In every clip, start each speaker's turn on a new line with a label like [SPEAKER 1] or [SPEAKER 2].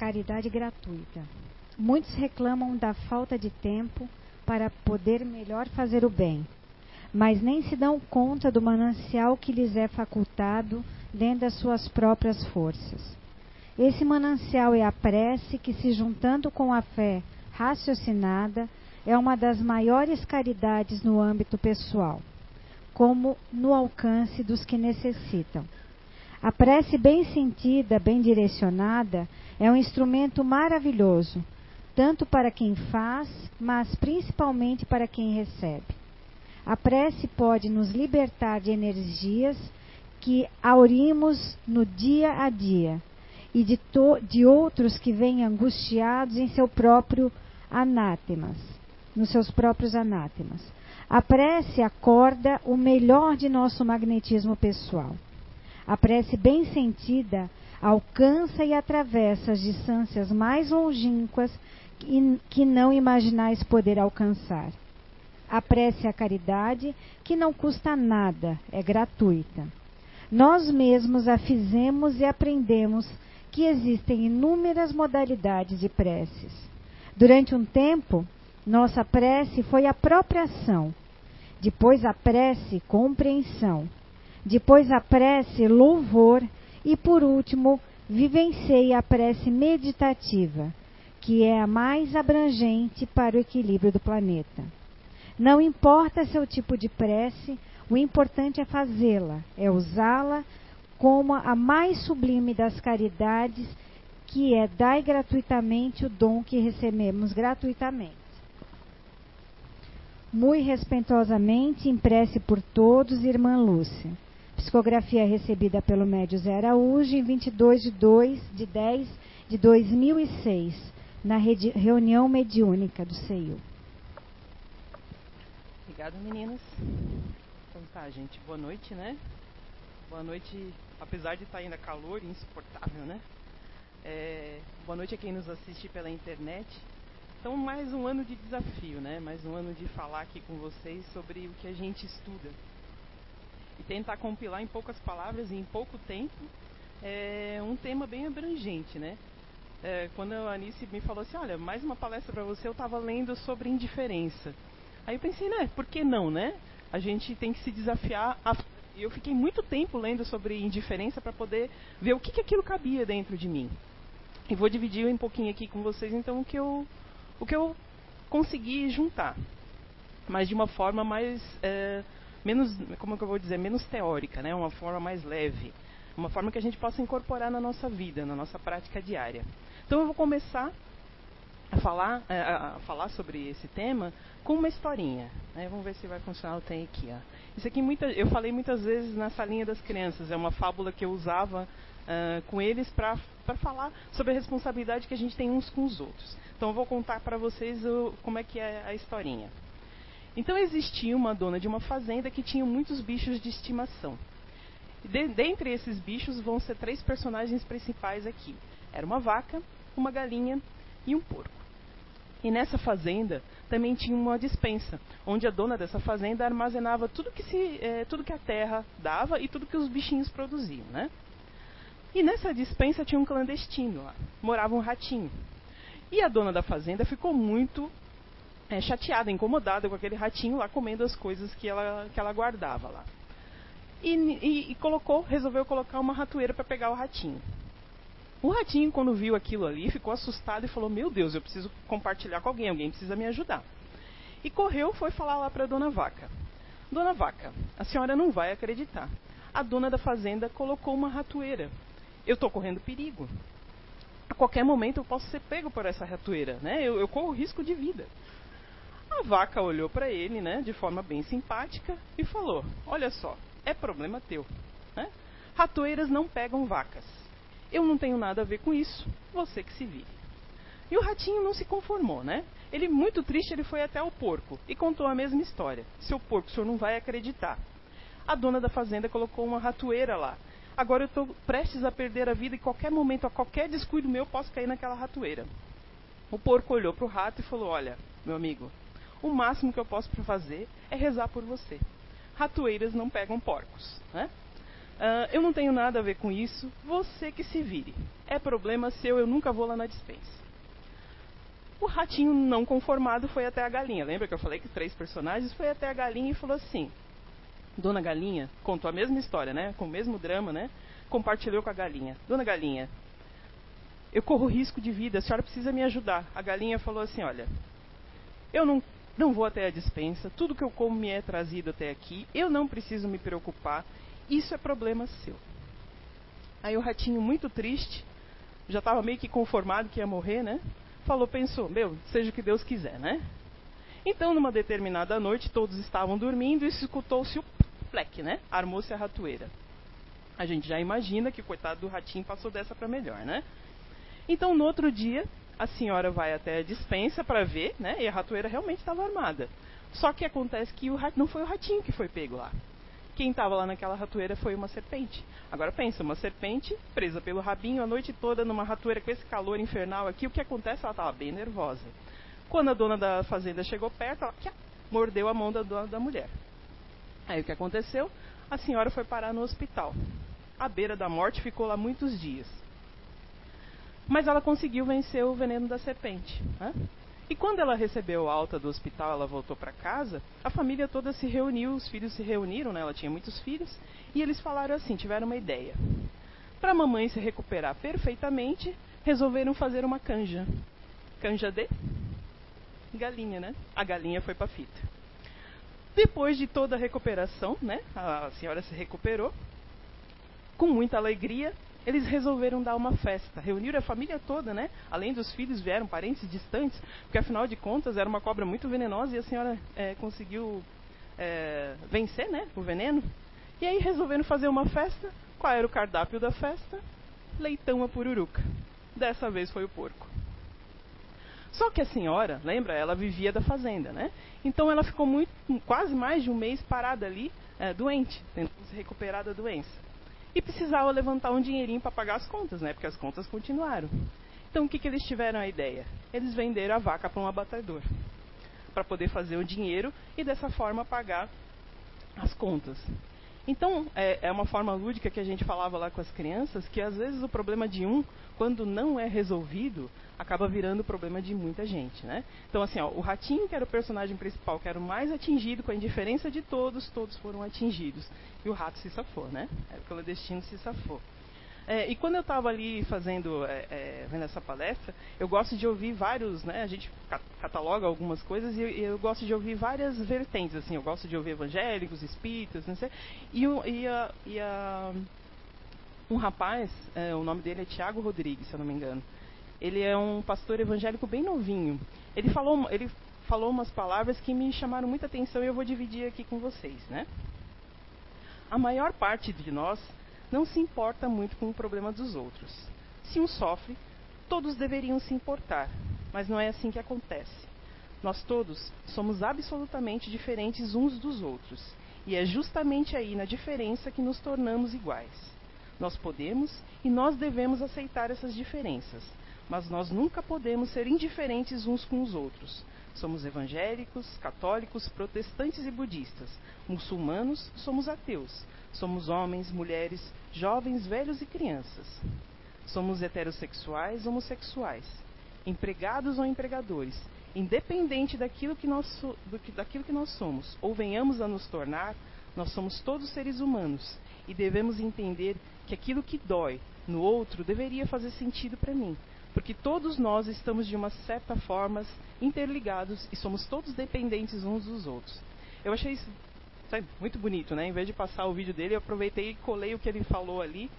[SPEAKER 1] caridade gratuita. Muitos reclamam da falta de tempo para poder melhor fazer o bem, mas nem se dão conta do manancial que lhes é facultado dentro das suas próprias forças. Esse manancial é a prece que, se juntando com a fé raciocinada, é uma das maiores caridades no âmbito pessoal, como no alcance dos que necessitam. A prece bem sentida, bem direcionada, é um instrumento maravilhoso, tanto para quem faz, mas principalmente para quem recebe. A prece pode nos libertar de energias que aurimos no dia a dia e de, de outros que vêm angustiados em seu próprio anátemas, nos seus próprios anátemas. A prece acorda o melhor de nosso magnetismo pessoal. A prece bem sentida alcança e atravessa as distâncias mais longínquas que não imaginais poder alcançar. A prece é a caridade que não custa nada, é gratuita. Nós mesmos a fizemos e aprendemos que existem inúmeras modalidades de preces. Durante um tempo, nossa prece foi a própria ação, depois a prece, compreensão, depois a prece, louvor e por último, vivenciei a prece meditativa, que é a mais abrangente para o equilíbrio do planeta. Não importa seu tipo de prece, o importante é fazê-la, é usá-la como a mais sublime das caridades, que é dai gratuitamente o dom que recebemos gratuitamente. Muito respeitosamente, impresse por todos, Irmã Lúcia. Psicografia recebida pelo médio Zé Araújo em 22 de 2 de 10 de 2006, na reunião mediúnica do CEIU.
[SPEAKER 2] Obrigada, meninas. Então tá, gente, boa noite, né? Boa noite, apesar de estar ainda calor insuportável, né? É, boa noite a quem nos assiste pela internet. Então, mais um ano de desafio, né? Mais um ano de falar aqui com vocês sobre o que a gente estuda. E tentar compilar em poucas palavras e em pouco tempo é, um tema bem abrangente, né? É, quando a Anice me falou assim, olha, mais uma palestra para você, eu estava lendo sobre indiferença. Aí eu pensei, né, por que não, né? A gente tem que se desafiar. A... Eu fiquei muito tempo lendo sobre indiferença para poder ver o que, que aquilo cabia dentro de mim. E vou dividir um pouquinho aqui com vocês, então, o que eu o que eu consegui juntar, mas de uma forma mais é, menos, como eu vou dizer, menos teórica, né? Uma forma mais leve, uma forma que a gente possa incorporar na nossa vida, na nossa prática diária. Então eu vou começar a falar, é, a falar sobre esse tema com uma historinha. Né? Vamos ver se vai funcionar. Eu tenho aqui. Ó. Isso aqui muita, eu falei muitas vezes na salinha das crianças. É uma fábula que eu usava uh, com eles para falar sobre a responsabilidade que a gente tem uns com os outros. Então eu vou contar para vocês o, como é que é a historinha. Então existia uma dona de uma fazenda que tinha muitos bichos de estimação. De, dentre esses bichos vão ser três personagens principais aqui. Era uma vaca, uma galinha e um porco. E nessa fazenda também tinha uma dispensa, onde a dona dessa fazenda armazenava tudo que, se, eh, tudo que a terra dava e tudo que os bichinhos produziam, né? E nessa dispensa tinha um clandestino lá, morava um ratinho. E a dona da fazenda ficou muito é, chateada, incomodada com aquele ratinho lá comendo as coisas que ela, que ela guardava lá. E, e, e colocou, resolveu colocar uma ratoeira para pegar o ratinho. O ratinho, quando viu aquilo ali, ficou assustado e falou: Meu Deus, eu preciso compartilhar com alguém, alguém precisa me ajudar. E correu, foi falar lá para a dona Vaca: Dona Vaca, a senhora não vai acreditar. A dona da fazenda colocou uma ratoeira. Eu estou correndo perigo a qualquer momento eu posso ser pego por essa ratoeira, né? Eu, eu corro risco de vida. A vaca olhou para ele, né, de forma bem simpática e falou: Olha só, é problema teu. Né? Ratoeiras não pegam vacas. Eu não tenho nada a ver com isso. Você que se vire. E o ratinho não se conformou, né? Ele, muito triste, ele foi até o porco e contou a mesma história. Seu porco, o senhor não vai acreditar. A dona da fazenda colocou uma ratoeira lá agora eu estou prestes a perder a vida e qualquer momento, a qualquer descuido meu, posso cair naquela ratoeira. O porco olhou para o rato e falou: Olha, meu amigo, o máximo que eu posso fazer é rezar por você. Ratoeiras não pegam porcos. Né? Uh, eu não tenho nada a ver com isso, você que se vire. é problema seu, eu nunca vou lá na dispensa. O ratinho não conformado foi até a galinha. Lembra que eu falei que três personagens? Foi até a galinha e falou assim: Dona Galinha contou a mesma história, né? Com o mesmo drama, né? Compartilhou com a galinha. Dona Galinha, eu corro risco de vida, a senhora precisa me ajudar. A galinha falou assim: Olha, eu não, não vou até a dispensa, tudo que eu como me é trazido até aqui, eu não preciso me preocupar, isso é problema seu. Aí o ratinho, muito triste, já estava meio que conformado que ia morrer, né? Falou, pensou, meu, seja o que Deus quiser, né? Então, numa determinada noite, todos estavam dormindo e escutou-se o plec, né? Armou-se a ratoeira. A gente já imagina que o coitado do ratinho passou dessa para melhor, né? Então, no outro dia, a senhora vai até a dispensa para ver, né? E a ratoeira realmente estava armada. Só que acontece que o rat... não foi o ratinho que foi pego lá. Quem estava lá naquela ratoeira foi uma serpente. Agora pensa, uma serpente presa pelo rabinho a noite toda numa ratoeira com esse calor infernal aqui, o que acontece? Ela estava bem nervosa. Quando a dona da fazenda chegou perto, ela mordeu a mão da, da mulher. Aí o que aconteceu? A senhora foi parar no hospital. À beira da morte, ficou lá muitos dias. Mas ela conseguiu vencer o veneno da serpente. Né? E quando ela recebeu alta do hospital, ela voltou para casa, a família toda se reuniu, os filhos se reuniram, né? ela tinha muitos filhos, e eles falaram assim, tiveram uma ideia. Para a mamãe se recuperar perfeitamente, resolveram fazer uma canja. Canja de galinha, né? A galinha foi para fita. Depois de toda a recuperação, né? A senhora se recuperou. Com muita alegria, eles resolveram dar uma festa. Reuniram a família toda, né? Além dos filhos, vieram parentes distantes, porque afinal de contas era uma cobra muito venenosa e a senhora é, conseguiu é, vencer, né? O veneno. E aí resolveram fazer uma festa. Qual era o cardápio da festa? Leitão a pururuca. Dessa vez foi o porco. Só que a senhora, lembra, ela vivia da fazenda, né? Então ela ficou muito, quase mais de um mês parada ali, é, doente, tentando se recuperar da doença e precisava levantar um dinheirinho para pagar as contas, né? Porque as contas continuaram. Então o que, que eles tiveram a ideia? Eles venderam a vaca para um abatedor para poder fazer o dinheiro e dessa forma pagar as contas. Então, é, é, uma forma lúdica que a gente falava lá com as crianças, que às vezes o problema de um, quando não é resolvido, acaba virando o problema de muita gente, né? Então, assim, ó, o ratinho, que era o personagem principal, que era o mais atingido, com a indiferença de todos, todos foram atingidos. E o rato se safou, né? O clandestino se safou. É, e quando eu estava ali fazendo, é, é, vendo essa palestra, eu gosto de ouvir vários, né? A gente cataloga algumas coisas e eu, eu, gosto de ouvir várias vertentes, assim. Eu gosto de ouvir evangélicos, espíritas, não sei. E, e, a, e a, um rapaz, é, o nome dele é Tiago Rodrigues, se eu não me engano. Ele é um pastor evangélico bem novinho. Ele falou, ele falou umas palavras que me chamaram muita atenção e eu vou dividir aqui com vocês, né? A maior parte de nós não se importa muito com o problema dos outros. Se um sofre, todos deveriam se importar, mas não é assim que acontece. Nós todos somos absolutamente diferentes uns dos outros, e é justamente aí na diferença que nos tornamos iguais. Nós podemos e nós devemos aceitar essas diferenças, mas nós nunca podemos ser indiferentes uns com os outros. Somos evangélicos, católicos, protestantes e budistas. Muçulmanos, somos ateus. Somos homens, mulheres, jovens, velhos e crianças. Somos heterossexuais, homossexuais, empregados ou empregadores, independente daquilo que nós, daquilo que nós somos ou venhamos a nos tornar, nós somos todos seres humanos e devemos entender que aquilo que dói no outro deveria fazer sentido para mim, porque todos nós estamos de uma certa forma interligados e somos todos dependentes uns dos outros. Eu achei isso sabe, muito bonito, né? Em vez de passar o vídeo dele, eu aproveitei e colei o que ele falou ali,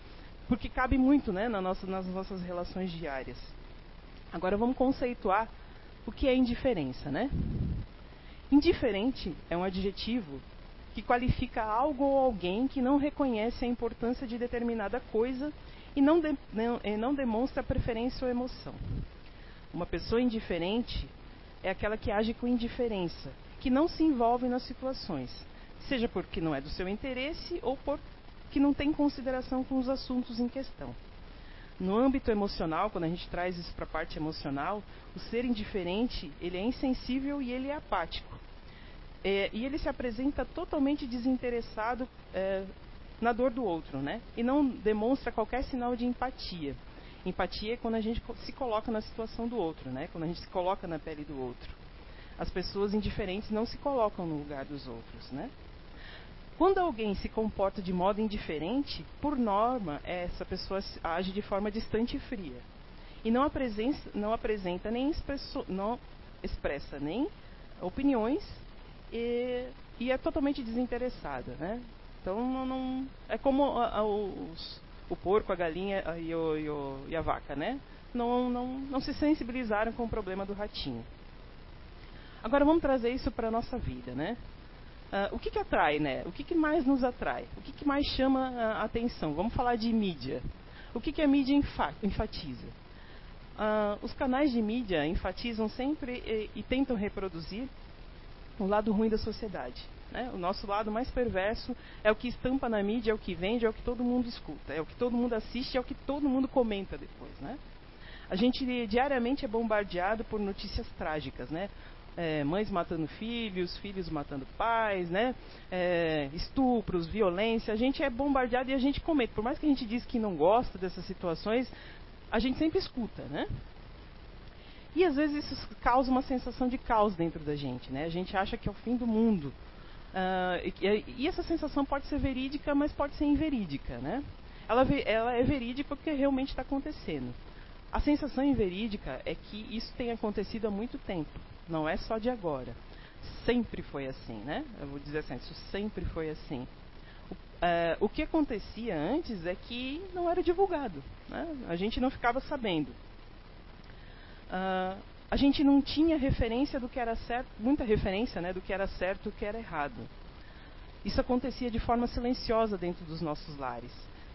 [SPEAKER 2] porque cabe muito, né, na nossa, nas nossas relações diárias. Agora vamos conceituar o que é indiferença, né? Indiferente é um adjetivo que qualifica algo ou alguém que não reconhece a importância de determinada coisa e não, de, não, não demonstra preferência ou emoção. Uma pessoa indiferente é aquela que age com indiferença, que não se envolve nas situações, seja porque não é do seu interesse ou porque não tem consideração com os assuntos em questão. No âmbito emocional, quando a gente traz isso para a parte emocional, o ser indiferente ele é insensível e ele é apático. É, e ele se apresenta totalmente desinteressado é, na dor do outro, né? E não demonstra qualquer sinal de empatia. Empatia é quando a gente se coloca na situação do outro, né? Quando a gente se coloca na pele do outro. As pessoas indiferentes não se colocam no lugar dos outros, né? Quando alguém se comporta de modo indiferente, por norma, essa pessoa age de forma distante e fria. E não apresenta, não apresenta nem expresso, não expressa nem opiniões e, e, é totalmente desinteressada, né? Então não, não é como a, a, os, o porco, a galinha e, o, e, o, e a vaca, né? Não, não, não se sensibilizaram com o problema do ratinho. Agora vamos trazer isso para a nossa vida, né? Uh, o que, que atrai, né? O que, que mais nos atrai? O que, que mais chama a atenção? Vamos falar de mídia. O que, que a mídia enfatiza? Uh, os canais de mídia enfatizam sempre e, e, tentam reproduzir o lado ruim da sociedade. Né? O nosso lado mais perverso é o que estampa na mídia, é o que vende, é o que todo mundo escuta, é o que todo mundo assiste, é o que todo mundo comenta depois. Né? A gente diariamente é bombardeado por notícias trágicas, né? É, mães matando filhos, filhos matando pais, né? É, estupros, violência. A gente é bombardeado e a gente comete. Por mais que a gente diz que não gosta dessas situações, a gente sempre escuta, né? E às vezes isso causa uma sensação de caos dentro da gente, né? A gente acha que é o fim do mundo. Uh, e, e, essa sensação pode ser verídica, mas pode ser inverídica, né? Ela, ela é verídica porque realmente está acontecendo. A sensação inverídica é que isso tem acontecido há muito tempo, não é só de agora. Sempre foi assim, né? Eu vou dizer assim, isso sempre foi assim. O, é, o que acontecia antes é que não era divulgado, né? a gente não ficava sabendo. Uh, a gente não tinha referência do que era certo, muita referência né, do que era certo e do que era errado. Isso acontecia de forma silenciosa dentro dos nossos lares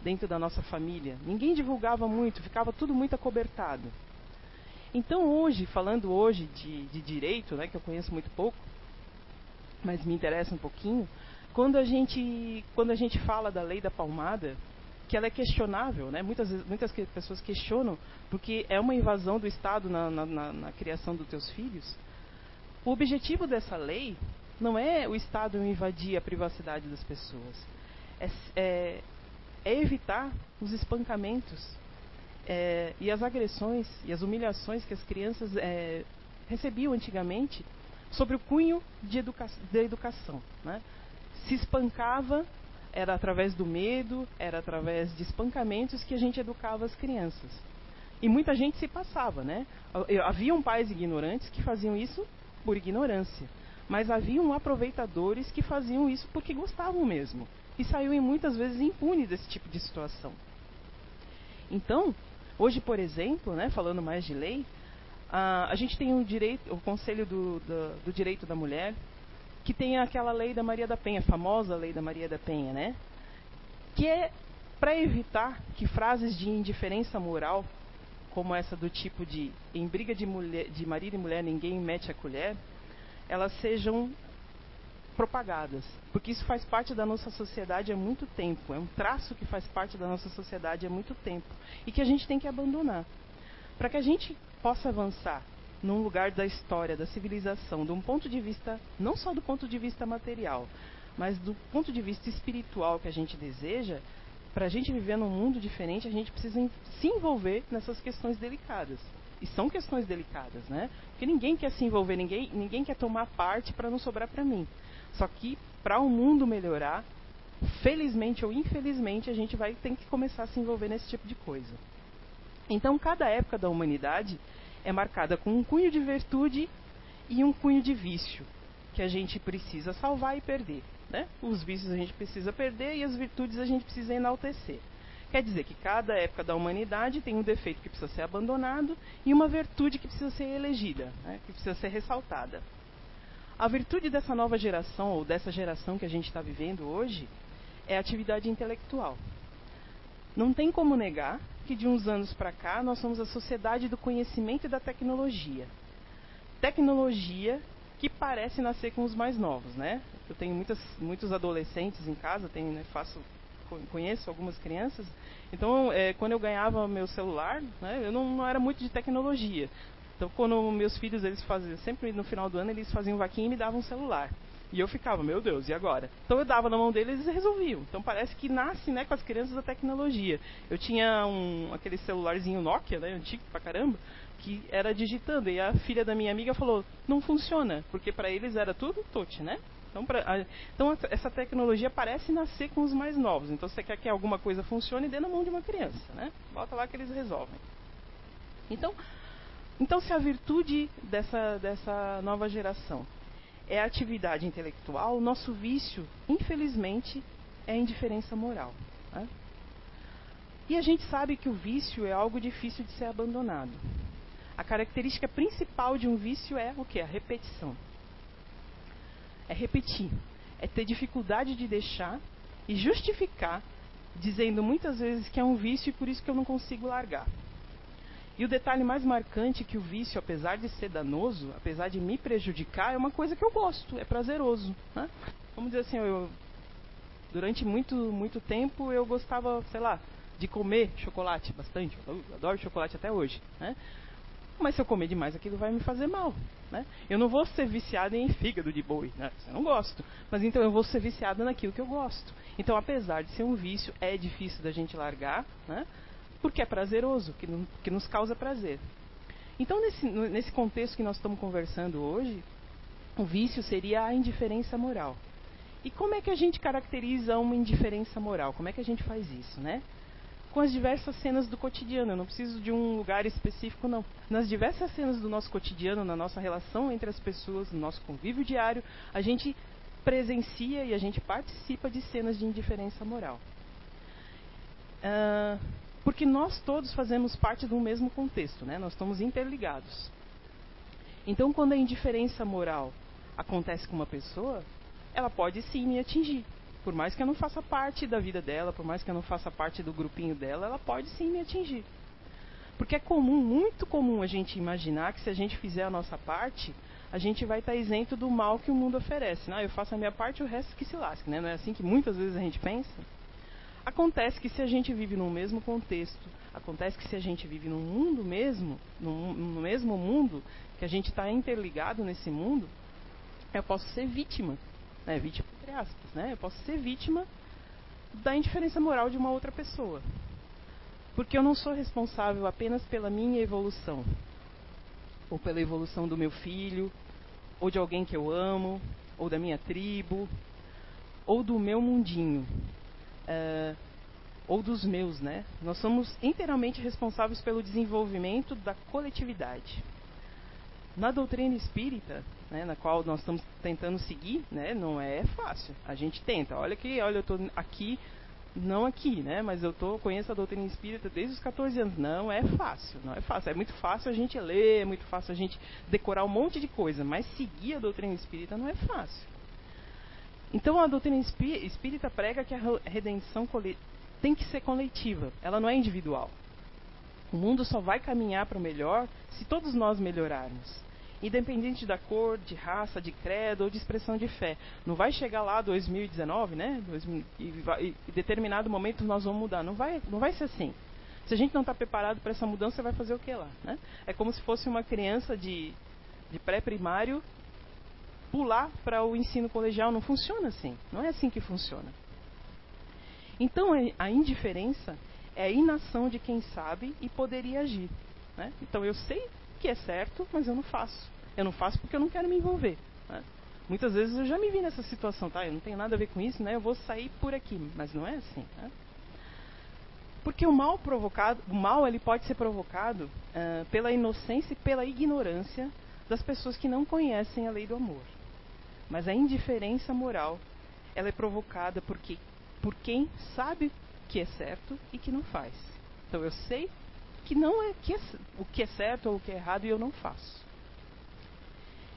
[SPEAKER 2] dentro da nossa família. Ninguém divulgava muito, ficava tudo muito acobertado. Então hoje, falando hoje de, de direito, né, que eu conheço muito pouco, mas me interessa um pouquinho, quando a gente, quando a gente fala da lei da palmada, que ela é questionável, né? muitas, muitas pessoas questionam, porque é uma invasão do Estado na, na, na, na criação dos teus filhos. O objetivo dessa lei não é o Estado invadir a privacidade das pessoas. É, é, é evitar os espancamentos é, e as agressões e as humilhações que as crianças é, recebiam antigamente sobre o cunho de educa da educação. Né? Se espancava, era através do medo, era através de espancamentos que a gente educava as crianças. E muita gente se passava, né? Haviam pais ignorantes que faziam isso por ignorância, mas haviam aproveitadores que faziam isso porque gostavam mesmo e saiu muitas vezes impune desse tipo de situação. Então, hoje, por exemplo, né, falando mais de lei, a, a gente tem um direito, o Conselho do, do, do, Direito da Mulher, que tem aquela lei da Maria da Penha, a famosa lei da Maria da Penha, né? Que é para evitar que frases de indiferença moral, como essa do tipo de em briga de, mulher, de marido e mulher ninguém mete a colher, elas sejam propagadas, porque isso faz parte da nossa sociedade há muito tempo, é um traço que faz parte da nossa sociedade há muito tempo e que a gente tem que abandonar. Para que a gente possa avançar num lugar da história, da civilização, de um ponto de vista, não só do ponto de vista material, mas do ponto de vista espiritual que a gente deseja, para a gente viver num mundo diferente, a gente precisa se envolver nessas questões delicadas. E são questões delicadas, né? Porque ninguém quer se envolver, ninguém, ninguém quer tomar parte para não sobrar para mim. Só que para o mundo melhorar, felizmente ou infelizmente, a gente vai ter que começar a se envolver nesse tipo de coisa. Então, cada época da humanidade é marcada com um cunho de virtude e um cunho de vício, que a gente precisa salvar e perder. Né? Os vícios a gente precisa perder e as virtudes a gente precisa enaltecer. Quer dizer que cada época da humanidade tem um defeito que precisa ser abandonado e uma virtude que precisa ser elegida, né? que precisa ser ressaltada. A virtude dessa nova geração, ou dessa geração que a gente está vivendo hoje, é a atividade intelectual. Não tem como negar que de uns anos para cá nós somos a sociedade do conhecimento e da tecnologia. Tecnologia que parece nascer com os mais novos, né? Eu tenho muitas, muitos adolescentes em casa, tenho, né, faço, conheço algumas crianças. Então, é, quando eu ganhava meu celular, né, eu não, não era muito de tecnologia. Então, quando meus filhos, eles faziam, sempre no final do ano, eles faziam vaquinha e me davam um celular. E eu ficava, meu Deus, e agora? Então eu dava na mão deles e eles resolviam. Então parece que nasce né, com as crianças a tecnologia. Eu tinha um, aquele celularzinho Nokia, né, antigo pra caramba, que era digitando. E a filha da minha amiga falou, não funciona, porque para eles era tudo touch, né? Então, pra, a, então essa tecnologia parece nascer com os mais novos. Então você quer que alguma coisa funcione, dê na mão de uma criança, né? Bota lá que eles resolvem. Então, então se a virtude dessa, dessa nova geração é a atividade intelectual, o nosso vício, infelizmente, é a indiferença moral. Né? E a gente sabe que o vício é algo difícil de ser abandonado. A característica principal de um vício é o que? A repetição. É repetir. É ter dificuldade de deixar e justificar, dizendo muitas vezes que é um vício e por isso que eu não consigo largar. E o detalhe mais marcante é que o vício, apesar de ser danoso, apesar de me prejudicar, é uma coisa que eu gosto, é prazeroso. Né? Vamos dizer assim, eu, durante muito, muito tempo eu gostava, sei lá, de comer chocolate bastante. Eu adoro chocolate até hoje. Né? Mas se eu comer demais, aquilo vai me fazer mal. Né? Eu não vou ser viciado em fígado de boi, né? eu não gosto. Mas então eu vou ser viciado naquilo que eu gosto. Então, apesar de ser um vício, é difícil da gente largar. Né? Porque é prazeroso, que, que nos causa prazer. Então, nesse, nesse contexto que nós estamos conversando hoje, o vício seria a indiferença moral. E como é que a gente caracteriza uma indiferença moral? Como é que a gente faz isso, né? Com as diversas cenas do cotidiano. Eu não preciso de um lugar específico, não. Nas diversas cenas do nosso cotidiano, na nossa relação entre as pessoas, no nosso convívio diário, a gente presencia e a gente participa de cenas de indiferença moral. Uh, porque nós todos fazemos parte do mesmo contexto, né? nós estamos interligados. Então, quando a indiferença moral acontece com uma pessoa, ela pode sim me atingir. Por mais que eu não faça parte da vida dela, por mais que eu não faça parte do grupinho dela, ela pode sim me atingir. Porque é comum, muito comum a gente imaginar que se a gente fizer a nossa parte, a gente vai estar isento do mal que o mundo oferece. Não, eu faço a minha parte, o resto que se lasque. Né? Não é assim que muitas vezes a gente pensa? Acontece que se a gente vive no mesmo contexto, acontece que se a gente vive num mundo mesmo, no, no mesmo mundo, que a gente está interligado nesse mundo, eu posso ser vítima, né? vítima entre aspas, né? Eu posso ser vítima da indiferença moral de uma outra pessoa. Porque eu não sou responsável apenas pela minha evolução, ou pela evolução do meu filho, ou de alguém que eu amo, ou da minha tribo, ou do meu mundinho uh, ou dos meus, né? Nós somos inteiramente responsáveis pelo desenvolvimento da coletividade. Na doutrina espírita, né, na qual nós estamos tentando seguir, né, não é fácil. A gente tenta. Olha que, olha, eu estou aqui, não aqui, né, mas eu tô conheço a doutrina espírita desde os 14 anos. Não é fácil, não é fácil. É muito fácil a gente ler, é muito fácil a gente decorar um monte de coisa, mas seguir a doutrina espírita não é fácil. Então a doutrina espírita prega que a redenção tem que ser coletiva, ela não é individual. O mundo só vai caminhar para o melhor se todos nós melhorarmos. Independente da cor, de raça, de credo ou de expressão de fé. Não vai chegar lá 2019, né? e, em determinado momento nós vamos mudar. Não vai, não vai ser assim. Se a gente não está preparado para essa mudança, vai fazer o que lá? Né? É como se fosse uma criança de, de pré-primário pular para o ensino colegial. Não funciona assim. Não é assim que funciona. Então, é, a indiferença é a inação de quem sabe e poderia agir. Né? Então, eu sei que é certo, mas eu não faço. Eu não faço porque eu não quero me envolver. Né? Muitas vezes eu já me vi nessa situação, tá? Eu não tenho nada a ver com isso, né? Eu vou sair por aqui, mas não é assim. Né? Porque o mal provocado, o mal ele pode ser provocado uh, pela inocência e pela ignorância das pessoas que não conhecem a lei do amor. Mas a indiferença moral, ela é provocada porque por quem sabe que é certo e que não faz. Então eu sei que não é, que é o que é certo ou o que é errado e eu não faço.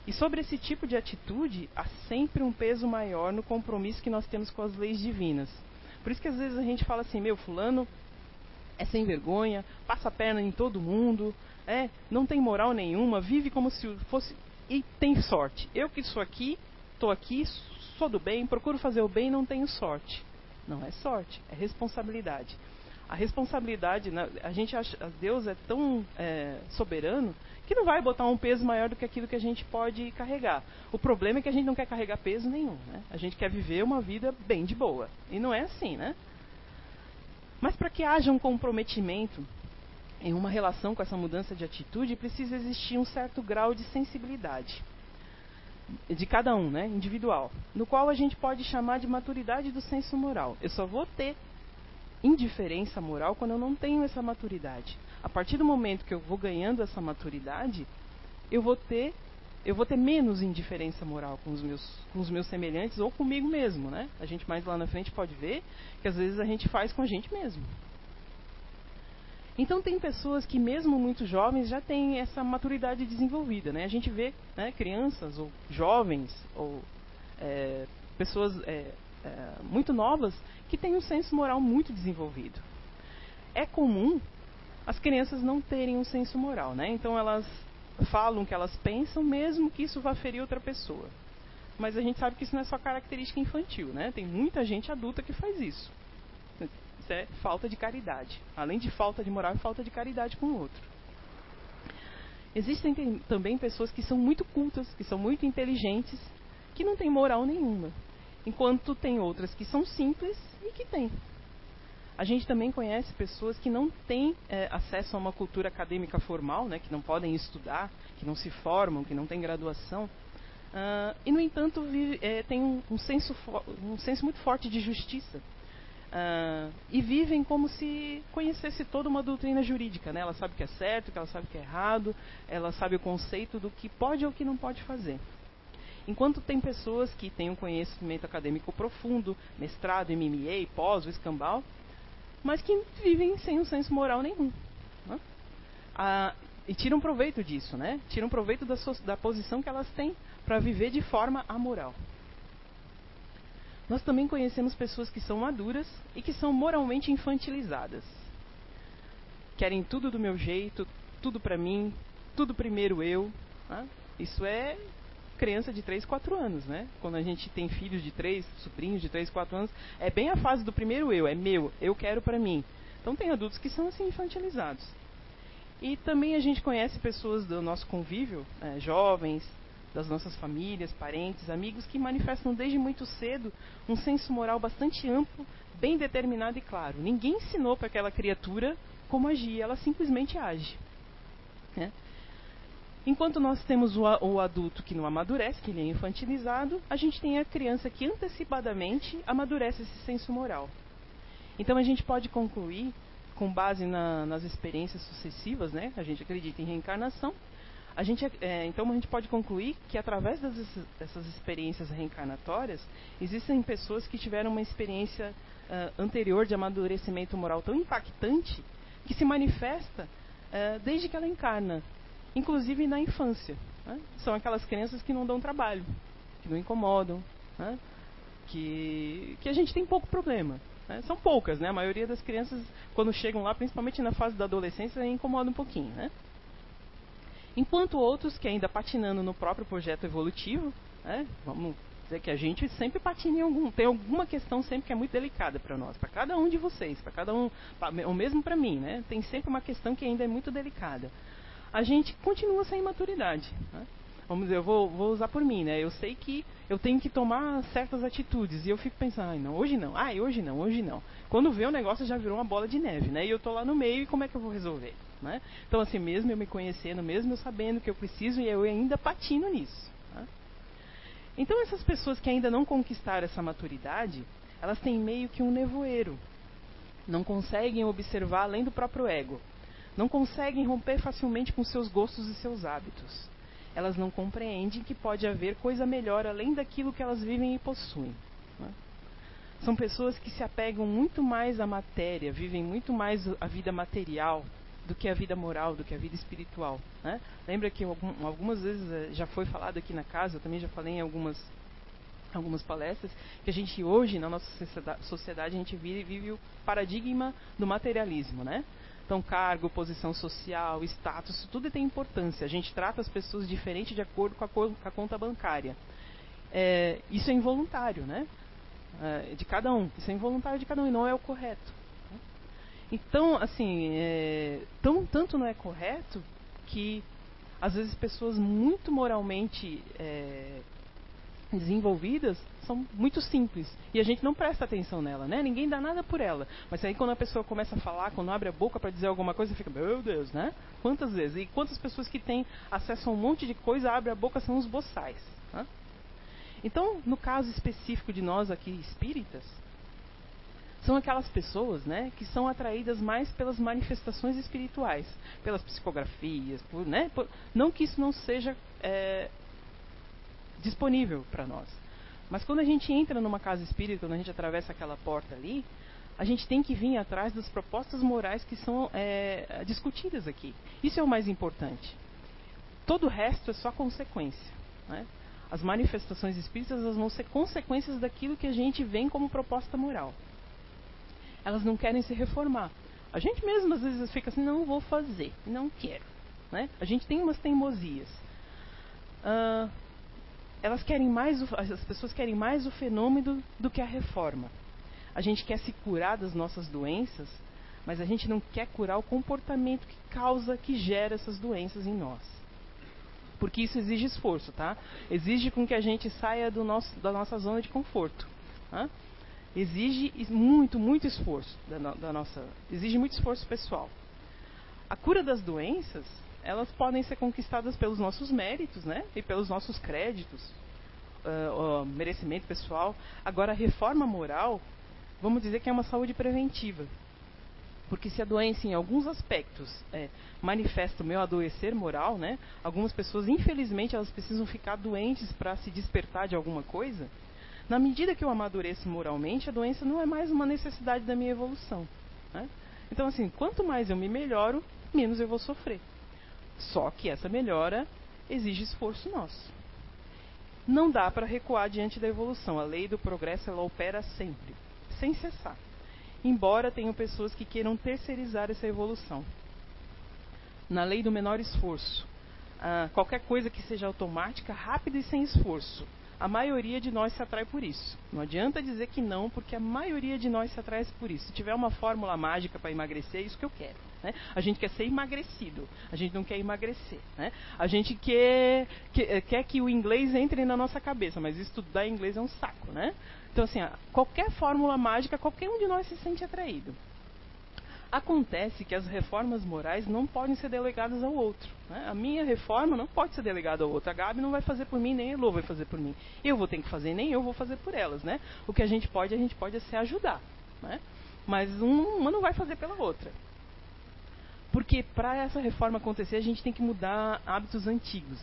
[SPEAKER 2] E sobre esse tipo de atitude, há sempre um peso maior no compromisso que nós temos com as leis divinas. Por isso que às vezes a gente fala assim, meu, fulano é sem vergonha, passa a perna em todo mundo, é, não tem moral nenhuma, vive como se fosse e tem sorte. Eu que sou aqui, estou aqui, sou do bem, procuro fazer o bem e não tenho sorte. Não é sorte, é responsabilidade. A responsabilidade, né, a gente acha, Deus é tão é, soberano que não vai botar um peso maior do que aquilo que a gente pode carregar. O problema é que a gente não quer carregar peso nenhum, né? A gente quer viver uma vida bem de boa. E não é assim, né? Mas para que haja um comprometimento em uma relação com essa mudança de atitude, precisa existir um certo grau de sensibilidade de cada um, né, individual, no qual a gente pode chamar de maturidade do senso moral. Eu só vou ter indiferença moral quando eu não tenho essa maturidade. A partir do momento que eu vou ganhando essa maturidade, eu vou ter eu vou ter menos indiferença moral com os meus com os meus semelhantes ou comigo mesmo, né? A gente mais lá na frente pode ver que às vezes a gente faz com a gente mesmo. Então tem pessoas que mesmo muito jovens já têm essa maturidade desenvolvida, né? A gente vê né, crianças ou jovens ou é, pessoas é, é, muito novas que têm um senso moral muito desenvolvido. É comum as crianças não terem um senso moral, né? Então elas falam o que elas pensam, mesmo que isso vá ferir outra pessoa. Mas a gente sabe que isso não é só característica infantil, né? Tem muita gente adulta que faz isso. Isso é falta de caridade. Além de falta de moral, é falta de caridade com o outro. Existem também pessoas que são muito cultas, que são muito inteligentes, que não têm moral nenhuma. Enquanto tem outras que são simples e que têm. A gente também conhece pessoas que não têm é, acesso a uma cultura acadêmica formal, né, que não podem estudar, que não se formam, que não têm graduação. Uh, e, no entanto, vive, é, tem um, um, senso um senso muito forte de justiça. Uh, e vivem como se conhecesse toda uma doutrina jurídica. Né? Ela sabe o que é certo, que ela sabe o que é errado, ela sabe o conceito do que pode ou que não pode fazer. Enquanto tem pessoas que têm um conhecimento acadêmico profundo, mestrado, MMA, pós, o escambau, mas que vivem sem um senso moral nenhum. Né? Ah, e tiram proveito disso, né? Tiram proveito da, da posição que elas têm para viver de forma amoral. Nós também conhecemos pessoas que são maduras e que são moralmente infantilizadas. Querem tudo do meu jeito, tudo para mim, tudo primeiro eu. Né? Isso é criança de 3, 4 anos, né? Quando a gente tem filhos de 3, sobrinhos de 3, 4 anos, é bem a fase do primeiro eu, é meu, eu quero para mim. Então tem adultos que são assim infantilizados. E também a gente conhece pessoas do nosso convívio, né, jovens, das nossas famílias, parentes, amigos, que manifestam desde muito cedo um senso moral bastante amplo, bem determinado e claro. Ninguém ensinou para aquela criatura como agir, ela simplesmente age. Né? Enquanto nós temos o, o, adulto que não amadurece, que ele é infantilizado, a gente tem a criança que antecipadamente amadurece esse senso moral. Então a gente pode concluir, com base na, nas experiências sucessivas, né? A gente acredita em reencarnação. A gente, é, então a gente pode concluir que através das, dessas experiências reencarnatórias existem pessoas que tiveram uma experiência uh, anterior de amadurecimento moral tão impactante que se manifesta uh, desde que ela encarna inclusive na infância. Né? São aquelas crianças que não dão trabalho, que não incomodam, né? que, que a gente tem pouco problema. Né? São poucas, né? A maioria das crianças, quando chegam lá, principalmente na fase da adolescência, incomoda um pouquinho, né? Enquanto outros que ainda patinando no próprio projeto evolutivo, né? vamos dizer que a gente sempre patina em algum, tem alguma questão sempre que é muito delicada para nós, para cada um de vocês, para cada um, pra, ou mesmo para mim, né? Tem sempre uma questão que ainda é muito delicada a gente continua sem maturidade. Né? Vamos dizer, eu vou, vou, usar por mim, né? Eu sei que eu tenho que tomar certas atitudes e eu fico pensando, ai, não, hoje não, ai, hoje não, hoje não. Quando vê o negócio já virou uma bola de neve, né? E eu estou lá no meio e como é que eu vou resolver, né? Então, assim, mesmo eu me conhecendo, mesmo eu sabendo que eu preciso e eu ainda patino nisso. Né? Então, essas pessoas que ainda não conquistaram essa maturidade, elas têm meio que um nevoeiro. Não conseguem observar além do próprio ego não conseguem romper facilmente com seus gostos e seus hábitos. Elas não compreendem que pode haver coisa melhor além daquilo que elas vivem e possuem. Né? São pessoas que se apegam muito mais à matéria, vivem muito mais a vida material do que a vida moral, do que a vida espiritual. Né? Lembra que algumas vezes eh, já foi falado aqui na casa, eu também já falei em algumas algumas palestras, que a gente hoje, na nossa sociedade, a gente vive, vive o paradigma do materialismo, né? Então, cargo, posição social, status, tudo tem importância. A gente trata as pessoas diferente de acordo com a, com a conta bancária. É, isso é involuntário, né? É, de cada um. Isso é involuntário de cada um e não é o correto. Então, assim, é, tão, tanto não é correto que às vezes pessoas muito moralmente é, desenvolvidas são muito simples e a gente não presta atenção nela, né? Ninguém dá nada por ela. Mas aí quando a pessoa começa a falar, quando abre a boca para dizer alguma coisa, fica, meu Deus, né? Quantas vezes? E quantas pessoas que têm acesso a um monte de coisa, abre a boca são os boçais. Né? Então, no caso específico de nós aqui espíritas, são aquelas pessoas né, que são atraídas mais pelas manifestações espirituais, pelas psicografias, por, né, por, não que isso não seja é, disponível para nós. Mas quando a gente entra numa casa espírita, quando a gente atravessa aquela porta ali, a gente tem que vir atrás das propostas morais que são é, discutidas aqui. Isso é o mais importante. Todo o resto é só consequência. Né? As manifestações espíritas vão ser consequências daquilo que a gente vem como proposta moral. Elas não querem se reformar. A gente mesmo às vezes fica assim, não vou fazer, não quero. Né? A gente tem umas teimosias. Uh, elas querem mais, as pessoas querem mais o fenômeno do que a reforma. A gente quer se curar das nossas doenças, mas a gente não quer curar o comportamento que causa, que gera essas doenças em nós. Porque isso exige esforço, tá? Exige com que a gente saia do nosso, da nossa zona de conforto. Tá? Exige muito, muito esforço da, da nossa, exige muito esforço pessoal. A cura das doenças elas podem ser conquistadas pelos nossos méritos, né? E pelos nossos créditos, uh, uh, merecimento pessoal. Agora, a reforma moral, vamos dizer que é uma saúde preventiva. Porque se a doença, em alguns aspectos, é, manifesta o meu adoecer moral, né? Algumas pessoas, infelizmente, elas precisam ficar doentes para se despertar de alguma coisa. Na medida que eu amadureço moralmente, a doença não é mais uma necessidade da minha evolução. Né? Então, assim, quanto mais eu me melhoro, menos eu vou sofrer. Só que essa melhora exige esforço nosso. Não dá para recuar diante da evolução. A lei do progresso ela opera sempre, sem cessar. Embora tenham pessoas que queiram terceirizar essa evolução. Na lei do menor esforço, ah, qualquer coisa que seja automática, rápida e sem esforço, a maioria de nós se atrai por isso. Não adianta dizer que não, porque a maioria de nós se atrai por isso. Se tiver uma fórmula mágica para emagrecer, é isso que eu quero. Né? A gente quer ser emagrecido, a gente não quer emagrecer. Né? A gente quer, quer, quer que o inglês entre na nossa cabeça, mas estudar inglês é um saco. Né? Então, assim, qualquer fórmula mágica, qualquer um de nós se sente atraído. Acontece que as reformas morais não podem ser delegadas ao outro. Né? A minha reforma não pode ser delegada ao outro. A Gabi não vai fazer por mim, nem a Elô vai fazer por mim. Eu vou ter que fazer, nem eu vou fazer por elas. Né? O que a gente pode, a gente pode é se ajudar. Né? Mas uma não vai fazer pela outra. Porque para essa reforma acontecer, a gente tem que mudar hábitos antigos.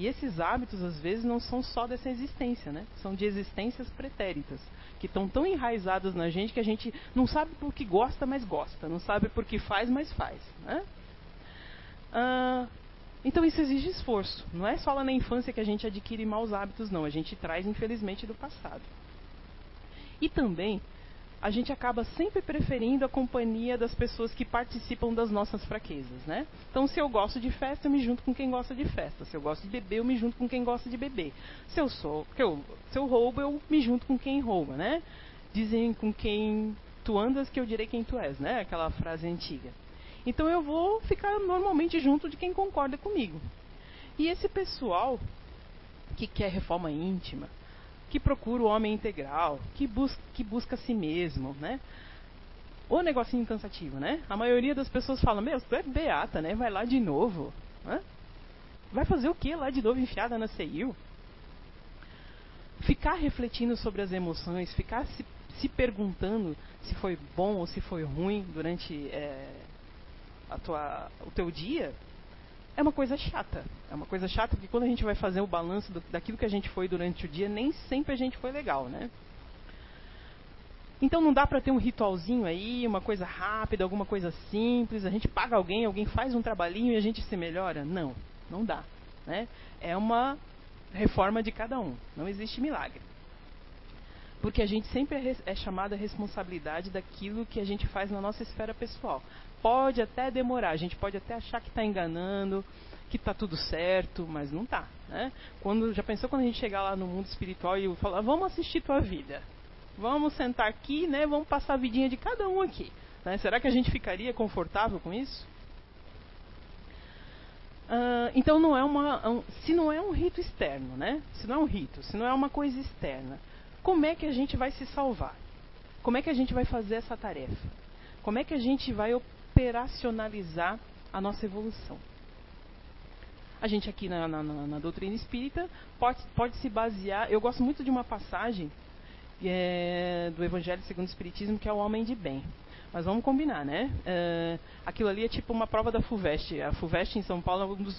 [SPEAKER 2] E esses hábitos, às vezes, não são só dessa existência, né? São de existências pretéritas que estão tão enraizadas na gente que a gente não sabe por que gosta, mas gosta, não sabe por que faz, mas faz. Né? Ah, então isso exige esforço. Não é só lá na infância que a gente adquire maus hábitos, não. A gente traz, infelizmente, do passado. E também a gente acaba sempre preferindo a companhia das pessoas que participam das nossas fraquezas, né? Então, se eu gosto de festa, eu me junto com quem gosta de festa. Se eu gosto de beber, eu me junto com quem gosta de beber. Se eu sou, eu, se eu roubo, eu me junto com quem rouba, né? Dizem com quem tu andas que eu direi quem tu és, né? Aquela frase antiga. Então, eu vou ficar normalmente junto de quem concorda comigo. E esse pessoal que quer reforma íntima, que procura o homem integral, que busca, que busca a si mesmo, né? O negocinho cansativo, né? A maioria das pessoas fala, meu, tu é beata, né? Vai lá de novo. Hã? Vai fazer o que lá de novo enfiada na CEIU? Ficar refletindo sobre as emoções, ficar se, se perguntando se foi bom ou se foi ruim durante é, a tua, o teu dia, é uma coisa chata. É uma coisa chata porque quando a gente vai fazer o balanço do, daquilo que a gente foi durante o dia, nem sempre a gente foi legal, né? Então não dá para ter um ritualzinho aí, uma coisa rápida, alguma coisa simples, a gente paga alguém, alguém faz um trabalhinho e a gente se melhora? Não, não dá. Né? É uma reforma de cada um, não existe milagre. Porque a gente sempre é, é chamado a responsabilidade daquilo que a gente faz na nossa esfera pessoal pode até demorar, a gente pode até achar que está enganando, que está tudo certo, mas não está. Né? Quando, já pensou quando a gente chegar lá no mundo espiritual e falar, vamos assistir tua vida. Vamos sentar aqui, né? Vamos passar a vidinha de cada um aqui. Né? Será que a gente ficaria confortável com isso? Uh, então não é uma, um, se não é um rito externo, né? Se não é um rito, se não é uma coisa externa, como é que a gente vai se salvar? Como é que a gente vai fazer essa tarefa? Como é que a gente vai operacionalizar a nossa evolução? A gente aqui na, na, na doutrina espírita pode, pode se basear. Eu gosto muito de uma passagem é, do Evangelho segundo o Espiritismo que é o homem de bem. Mas vamos combinar, né? É, aquilo ali é tipo uma prova da FUVEST. A FUVEST em São Paulo é um dos,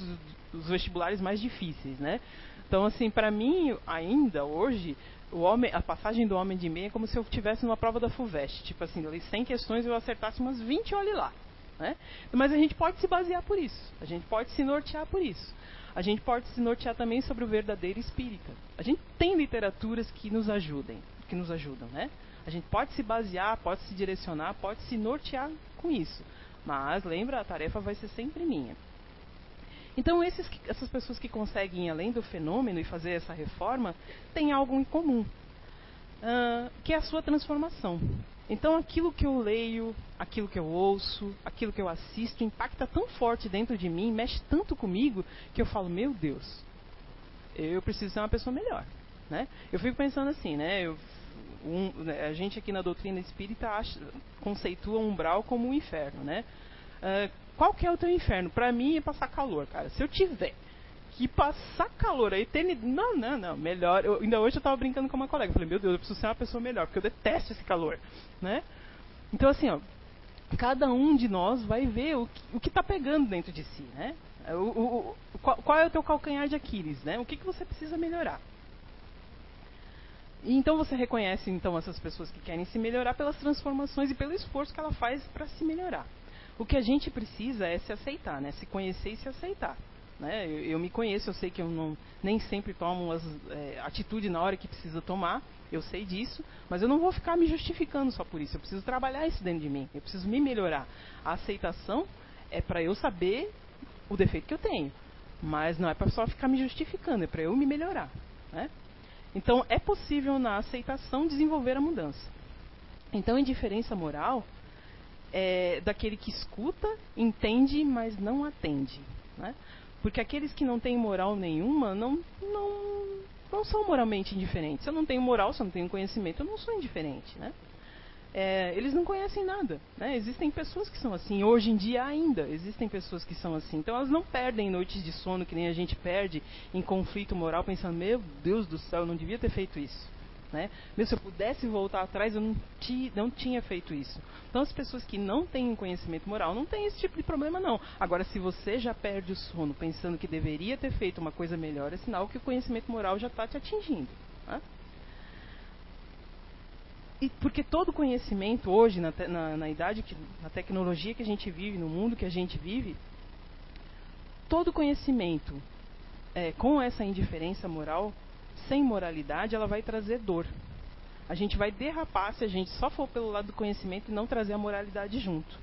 [SPEAKER 2] dos vestibulares mais difíceis, né? Então, assim, para mim, ainda hoje, homem, a passagem do homem de meia é como se eu tivesse numa prova da FUVEST. Tipo assim, ali 100 questões eu acertasse umas 20, olhe lá. Né? Mas a gente pode se basear por isso. A gente pode se nortear por isso. A gente pode se nortear também sobre o verdadeiro espírita. A gente tem literaturas que nos ajudem, que nos ajudam, né? A gente pode se basear, pode se direcionar, pode se nortear com isso. Mas lembra, a tarefa vai ser sempre minha. Então, esses, essas pessoas que conseguem ir além do fenômeno e fazer essa reforma têm algo em comum, uh, que é a sua transformação. Então, aquilo que eu leio, aquilo que eu ouço, aquilo que eu assisto, impacta tão forte dentro de mim, mexe tanto comigo, que eu falo: Meu Deus, eu preciso ser uma pessoa melhor. Né? Eu fico pensando assim, né? Eu um, né, a gente aqui na doutrina espírita acha, conceitua o umbral como um inferno, né? Uh, qual que é o teu inferno? Para mim é passar calor, cara. Se eu tiver que passar calor, a eternidade. Não, não, não. Melhor. Eu, ainda hoje eu estava brincando com uma colega. Falei, meu Deus, eu preciso ser uma pessoa melhor, porque eu detesto esse calor. Né? Então, assim, ó, cada um de nós vai ver o que está pegando dentro de si. Né? O, o, o, qual, qual, é o teu calcanhar de Aquiles? Né? O que, que você precisa melhorar? E então você reconhece então essas pessoas que querem se melhorar pelas transformações e pelo esforço que ela faz para se melhorar. O que a gente precisa é se aceitar, né? Se conhecer e se aceitar. Né? Eu, eu me conheço, eu sei que eu não, nem sempre tomo as é, atitude na hora que precisa tomar, eu sei disso, mas eu não vou ficar me justificando só por isso. Eu preciso trabalhar isso dentro de mim, eu preciso me melhorar. A aceitação é para eu saber o defeito que eu tenho, mas não é para só ficar me justificando, é para eu me melhorar. Né? Então, é possível na aceitação desenvolver a mudança. Então, indiferença moral é daquele que escuta, entende, mas não atende. Né? Porque aqueles que não têm moral nenhuma não, não, não são moralmente indiferentes. Se eu não tenho moral, se eu não tenho conhecimento, eu não sou indiferente. Né? é, eles não conhecem nada. Né? Existem pessoas que são assim, hoje em dia ainda existem pessoas que são assim. Então elas não perdem noites de sono que nem a gente perde em conflito moral, pensando: meu Deus do céu, eu não devia ter feito isso. Né? Se eu pudesse voltar atrás, eu não, ti, não tinha feito isso. Então, as pessoas que não têm conhecimento moral não têm esse tipo de problema, não. Agora, se você já perde o sono pensando que deveria ter feito uma coisa melhor, é sinal que o conhecimento moral já está te atingindo. Né? E porque todo conhecimento hoje, na, na, na idade, que, na tecnologia que a gente vive, no mundo que a gente vive, todo conhecimento é, com essa indiferença moral, sem moralidade, ela vai trazer dor. A gente vai derrapar se a gente só for pelo lado do conhecimento e não trazer a moralidade junto.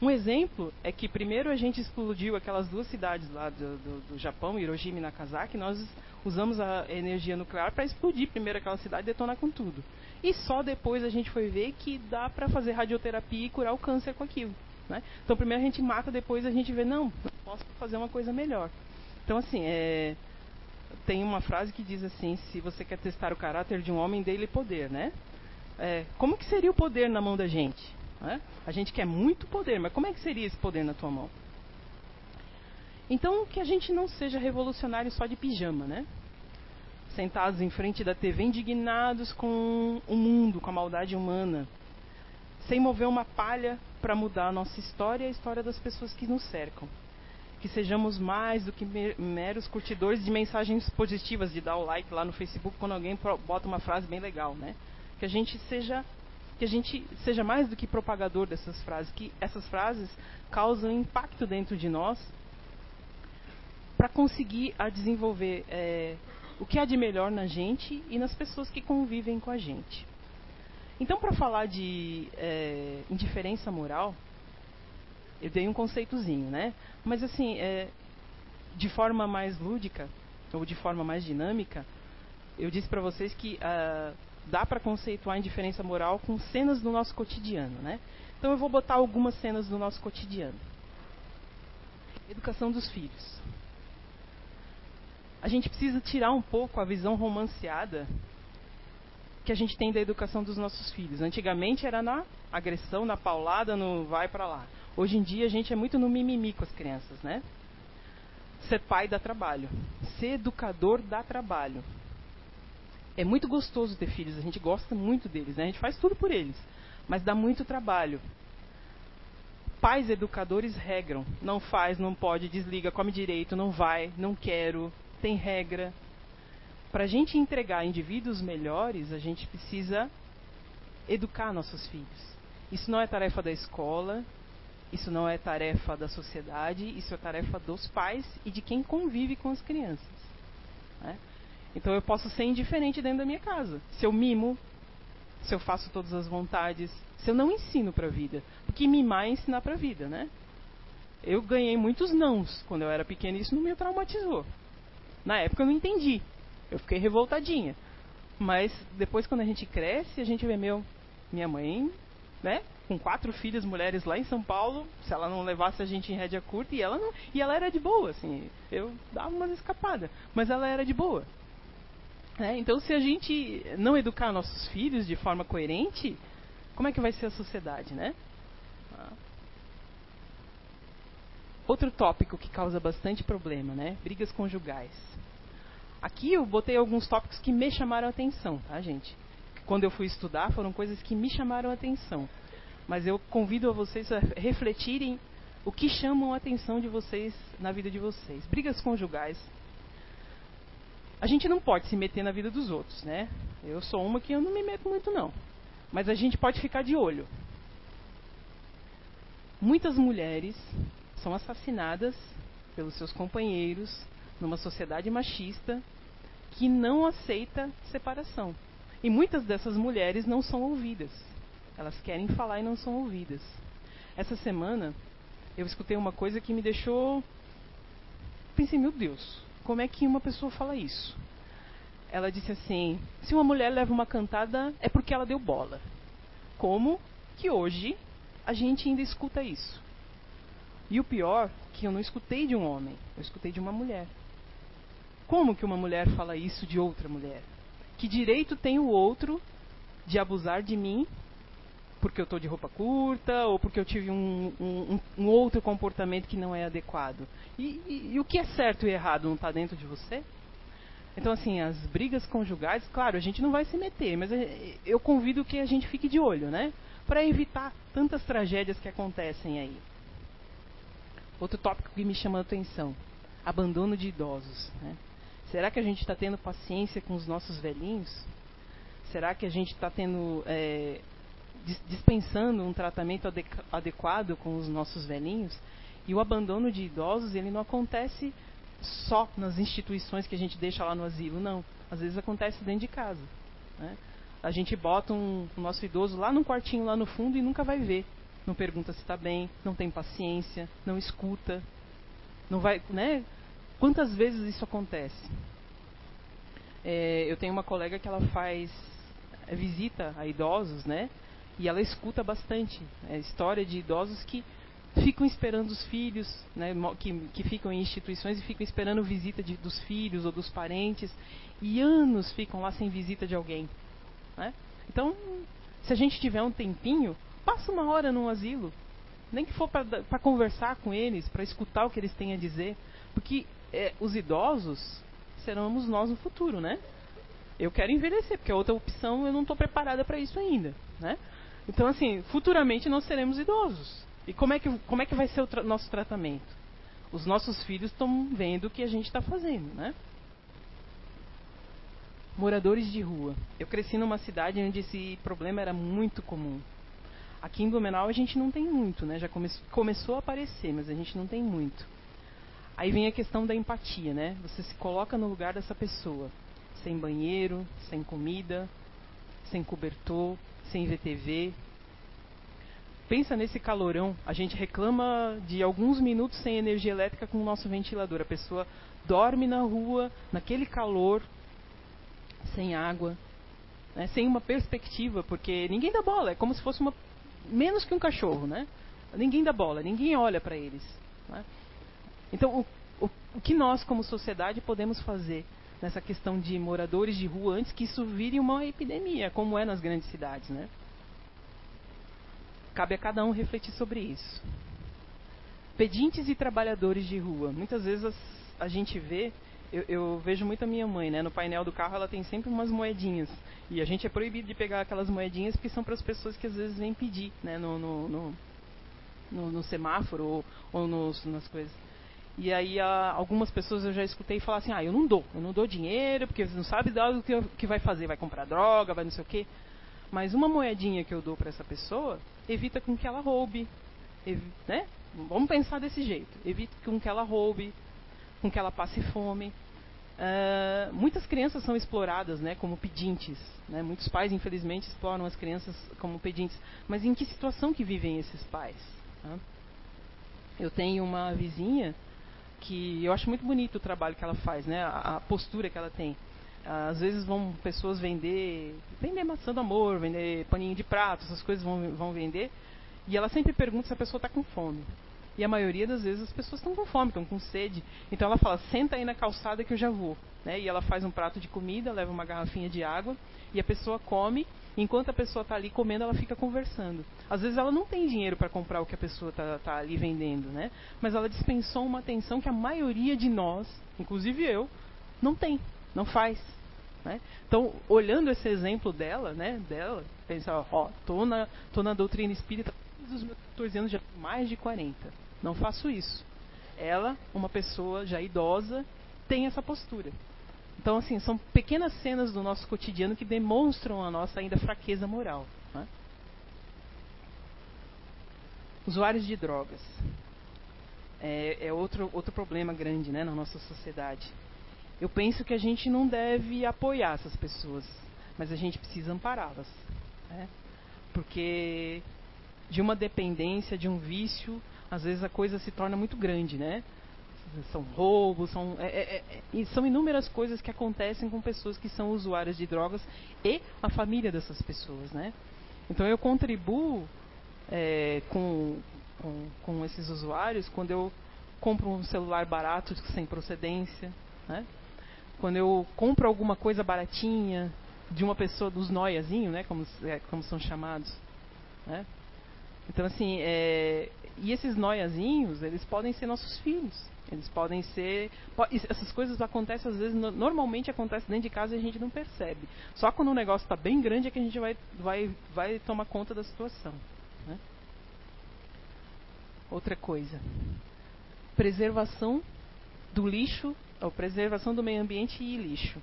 [SPEAKER 2] Um exemplo é que primeiro a gente explodiu aquelas duas cidades lá do, do, do Japão, Hiroshima e Nagasaki, nós usamos a energia nuclear para explodir primeiro aquela cidade e detonar com tudo. E só depois a gente foi ver que dá para fazer radioterapia e curar o câncer com aquilo. Né? Então primeiro a gente mata, depois a gente vê, não, posso fazer uma coisa melhor. Então assim, é, tem uma frase que diz assim, se você quer testar o caráter de um homem, dê-lhe poder, né? É, como que seria o poder na mão da gente? Né? A gente quer muito poder, mas como é que seria esse poder na tua mão? Então que a gente não seja revolucionário só de pijama, né? sentados em frente da TV, indignados com o mundo, com a maldade humana, sem mover uma palha para mudar a nossa história e a história das pessoas que nos cercam. Que sejamos mais do que meros curtidores de mensagens positivas, de dar o like lá no Facebook quando alguém bota uma frase bem legal, né? Que a gente seja que a gente seja mais do que propagador dessas frases, que essas frases causam impacto dentro de nós para conseguir a desenvolver é, o que há de melhor na gente e nas pessoas que convivem com a gente. Então, para falar de é, indiferença moral, eu dei um conceitozinho, né? Mas assim, é, de forma mais lúdica ou de forma mais dinâmica, eu disse para vocês que uh, dá para conceituar a indiferença moral com cenas do nosso cotidiano, né? Então eu vou botar algumas cenas do nosso cotidiano. Educação dos filhos. A gente precisa tirar um pouco a visão romanceada que a gente tem da educação dos nossos filhos. Antigamente era na agressão, na paulada, no vai para lá. Hoje em dia a gente é muito no mimimi com as crianças, né? Ser pai dá trabalho. Ser educador dá trabalho. É muito gostoso ter filhos, a gente gosta muito deles, né? A gente faz tudo por eles, mas dá muito trabalho. Pais educadores regram, não faz, não pode, desliga, come direito, não vai, não quero, tem regra. Para a gente entregar indivíduos melhores, a gente precisa educar nossos filhos. Isso não é tarefa da escola, isso não é tarefa da sociedade, isso é tarefa dos pais e de quem convive com as crianças. Né? Então eu posso ser indiferente dentro da minha casa. Se eu mimo, se eu faço todas as vontades, se eu não ensino para a vida. Porque mimar é ensinar para a vida, né? Eu ganhei muitos nãos quando eu era pequena e isso não me traumatizou. Na época eu não entendi. Eu fiquei revoltadinha. Mas depois quando a gente cresce, a gente vê, meu, minha mãe, né? Com quatro filhas mulheres lá em São Paulo, se ela não levasse a gente em rédea curta, e ela não. E ela era de boa, assim. Eu dava umas escapadas. Mas ela era de boa. Né? Então se a gente não educar nossos filhos de forma coerente, como é que vai ser a sociedade, né? Ah. Outro tópico que causa bastante problema, né? Brigas conjugais. Aqui eu botei alguns tópicos que me chamaram a atenção, tá, gente? Quando eu fui estudar, foram coisas que me chamaram a atenção. Mas eu convido a vocês a refletirem o que chamam a atenção de vocês na vida de vocês. Brigas conjugais. A gente não pode se meter na vida dos outros, né? Eu sou uma que eu não me meto muito não. Mas a gente pode ficar de olho. Muitas mulheres são assassinadas pelos seus companheiros numa sociedade machista que não aceita separação. E muitas dessas mulheres não são ouvidas. Elas querem falar e não são ouvidas. Essa semana eu escutei uma coisa que me deixou. Pensei, meu Deus, como é que uma pessoa fala isso? Ela disse assim: se uma mulher leva uma cantada é porque ela deu bola. Como que hoje a gente ainda escuta isso? E o pior, que eu não escutei de um homem, eu escutei de uma mulher. Como que uma mulher fala isso de outra mulher? Que direito tem o outro de abusar de mim porque eu estou de roupa curta ou porque eu tive um, um, um, outro comportamento que não é adequado? E, e, e o que é certo e errado não está dentro de você? Então, assim, as brigas conjugais, claro, a gente não vai se meter, mas é, eu convido que a gente fique de olho, né? Para evitar tantas tragédias que acontecem aí. Outro tópico que me chama a atenção: abandono de idosos. Né? Será que a gente está tendo paciência com os nossos velhinhos? Será que a gente está tendo é, dispensando um tratamento adequado com os nossos velhinhos? E o abandono de idosos ele não acontece só nas instituições que a gente deixa lá no asilo, não. Às vezes acontece dentro de casa. Né? A gente bota um, o nosso idoso lá num quartinho lá no fundo e nunca vai ver não pergunta se está bem, não tem paciência, não escuta, não vai, né? Quantas vezes isso acontece? É, eu tenho uma colega que ela faz visita a idosos, né? E ela escuta bastante é, história de idosos que ficam esperando os filhos, né, que, que ficam em instituições e ficam esperando visita de, dos filhos ou dos parentes, e anos ficam lá sem visita de alguém. Né? Então, se a gente tiver um tempinho, Passa uma hora num asilo. Nem que for para conversar com eles, para escutar o que eles têm a dizer. Porque é, os idosos seremos nós no futuro, né? Eu quero envelhecer, porque a outra opção eu não estou preparada para isso ainda, né? Então, assim, futuramente nós seremos idosos. E como é que, como é que vai ser o tra nosso tratamento? Os nossos filhos estão vendo o que a gente está fazendo, né? Moradores de rua. Eu cresci numa cidade onde esse problema era muito comum. Aqui em Blumenau a gente não tem muito, né? Já come começou a aparecer, mas a gente não tem muito. Aí vem a questão da empatia, né? Você se coloca no lugar dessa pessoa, sem banheiro, sem comida, sem cobertor, sem VTV. Pensa nesse calorão. A gente reclama de alguns minutos sem energia elétrica com o nosso ventilador. A pessoa dorme na rua, naquele calor, sem água, né? sem uma perspectiva, porque ninguém dá bola. É como se fosse uma menos que um cachorro, né? Ninguém dá bola, ninguém olha para eles. Né? Então, o, o, o que nós, como sociedade, podemos fazer nessa questão de moradores de rua antes que isso vire uma epidemia, como é nas grandes cidades, né? Cabe a cada um refletir sobre isso. Pedintes e trabalhadores de rua. Muitas vezes as, a gente vê, eu, eu, vejo muito a minha mãe, né? No painel do carro ela tem sempre umas moedinhas. E a gente é proibido de pegar aquelas moedinhas porque são para as pessoas que às vezes vêm pedir, né? No, no, no, no, semáforo ou, ou nos, nas coisas. E aí a, algumas pessoas eu já escutei falar assim, ah, eu não dou, eu não dou dinheiro, porque você não sabe o que, que vai fazer, vai comprar droga, vai não sei o quê. Mas uma moedinha que eu dou para essa pessoa evita com que ela roube, né? Vamos pensar desse jeito. Evita com que ela roube, com que ela passe fome. Uh, muitas crianças são exploradas, né, como pedintes. Né? Muitos pais, infelizmente, exploram as crianças como pedintes. Mas em que situação que vivem esses pais? Eu tenho uma vizinha que eu acho muito bonito o trabalho que ela faz, né? A, a postura que ela tem. Às vezes vão pessoas vender, vender maçã do amor, vender paninho de prato, essas coisas vão, vão vender. E ela sempre pergunta se a pessoa está com fome. E a maioria das vezes as pessoas estão com fome, estão com sede. Então ela fala: senta aí na calçada que eu já vou. Né? E ela faz um prato de comida, leva uma garrafinha de água e a pessoa come. Enquanto a pessoa está ali comendo, ela fica conversando. Às vezes ela não tem dinheiro para comprar o que a pessoa está tá ali vendendo, né? Mas ela dispensou uma atenção que a maioria de nós, inclusive eu, não tem, não faz. Né? Então, olhando esse exemplo dela, né, dela, pensar, ó, tô na, tô na doutrina espírita desde os meus 14 anos, já mais de 40 não faço isso. Ela, uma pessoa já idosa, tem essa postura. Então, assim, são pequenas cenas do nosso cotidiano que demonstram a nossa ainda fraqueza moral. Né? Usuários de drogas. É, é, outro, outro problema grande né, na nossa sociedade. Eu penso que a gente não deve apoiar essas pessoas, mas a gente precisa ampará-las. Né? Porque de uma dependência, de um vício, às vezes a coisa se torna muito grande, né? São roubos, são, é, é, é, são inúmeras coisas que acontecem com pessoas que são usuárias de drogas e a família dessas pessoas, né? Então eu contribuo é, com, com, com esses usuários quando eu compro um celular barato sem procedência, né? Quando eu compro alguma coisa baratinha de uma pessoa dos noiazinhos, né? Como, é, como são chamados, né? Então, assim, é, e esses noiazinhos, eles podem ser nossos filhos. Eles podem ser. Essas coisas acontecem, às vezes, normalmente acontece dentro de casa e a gente não percebe. Só quando o negócio está bem grande é que a gente vai, vai, vai tomar conta da situação. Né? Outra coisa. Preservação do lixo, ou preservação do meio ambiente e lixo